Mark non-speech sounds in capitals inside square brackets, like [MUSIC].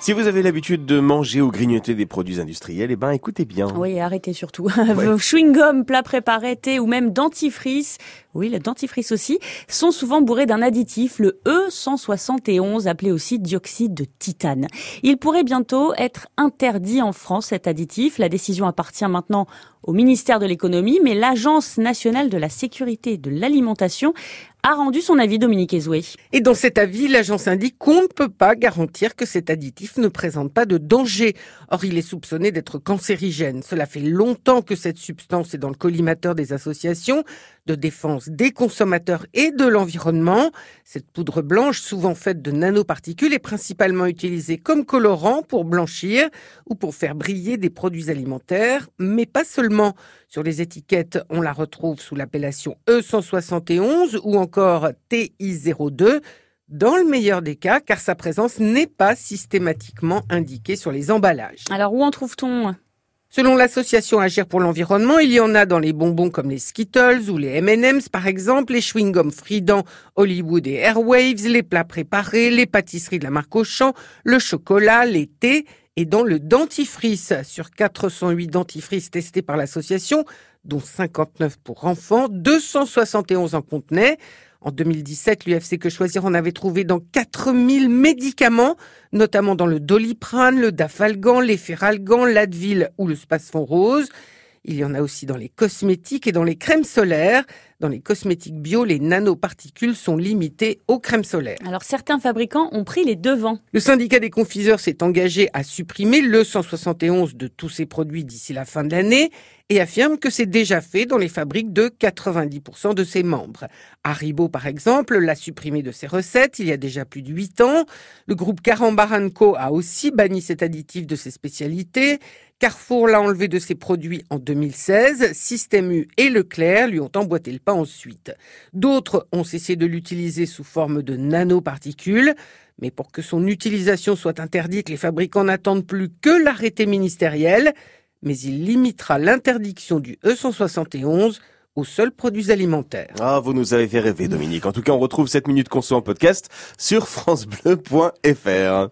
Si vous avez l'habitude de manger ou grignoter des produits industriels, eh ben écoutez bien. Oui, arrêtez surtout. Vos [LAUGHS] chewing-gums, plats préparés, thé ou même dentifrice, oui, le dentifrice aussi, sont souvent bourrés d'un additif, le E171, appelé aussi dioxyde de titane. Il pourrait bientôt être interdit en France, cet additif. La décision appartient maintenant au ministère de l'économie, mais l'Agence nationale de la sécurité de l'alimentation a rendu son avis, Dominique Ezoué. Et dans cet avis, l'agence indique qu'on ne peut pas garantir que cet additif ne présente pas de danger. Or, il est soupçonné d'être cancérigène. Cela fait longtemps que cette substance est dans le collimateur des associations de défense des consommateurs et de l'environnement. Cette poudre blanche, souvent faite de nanoparticules, est principalement utilisée comme colorant pour blanchir ou pour faire briller des produits alimentaires, mais pas seulement. Sur les étiquettes, on la retrouve sous l'appellation E171 ou encore TI02 dans le meilleur des cas, car sa présence n'est pas systématiquement indiquée sur les emballages. Alors où en trouve-t-on Selon l'association Agir pour l'environnement, il y en a dans les bonbons comme les Skittles ou les M&M's par exemple, les chewing-gums Fridan, Hollywood et Airwaves, les plats préparés, les pâtisseries de la marque Auchan, le chocolat, les thés et dans le dentifrice. Sur 408 dentifrices testés par l'association, dont 59 pour enfants, 271 en contenaient. En 2017, l'UFC Que Choisir en avait trouvé dans 4000 médicaments, notamment dans le doliprane, le dafalgan, l'efferalgan, l'advil ou le spasfon rose. Il y en a aussi dans les cosmétiques et dans les crèmes solaires. Dans les cosmétiques bio, les nanoparticules sont limitées aux crèmes solaires. Alors certains fabricants ont pris les devants. Le syndicat des confiseurs s'est engagé à supprimer le 171 de tous ces produits d'ici la fin de l'année et affirme que c'est déjà fait dans les fabriques de 90% de ses membres. Haribo, par exemple, l'a supprimé de ses recettes il y a déjà plus de 8 ans. Le groupe Carambaranco a aussi banni cet additif de ses spécialités. Carrefour l'a enlevé de ses produits en 2016. Système U et Leclerc lui ont emboîté le pas ensuite. D'autres ont cessé de l'utiliser sous forme de nanoparticules. Mais pour que son utilisation soit interdite, les fabricants n'attendent plus que l'arrêté ministériel. Mais il limitera l'interdiction du E171 aux seuls produits alimentaires. Ah, vous nous avez fait rêver, Dominique. En tout cas, on retrouve cette minute conso en podcast sur francebleu.fr.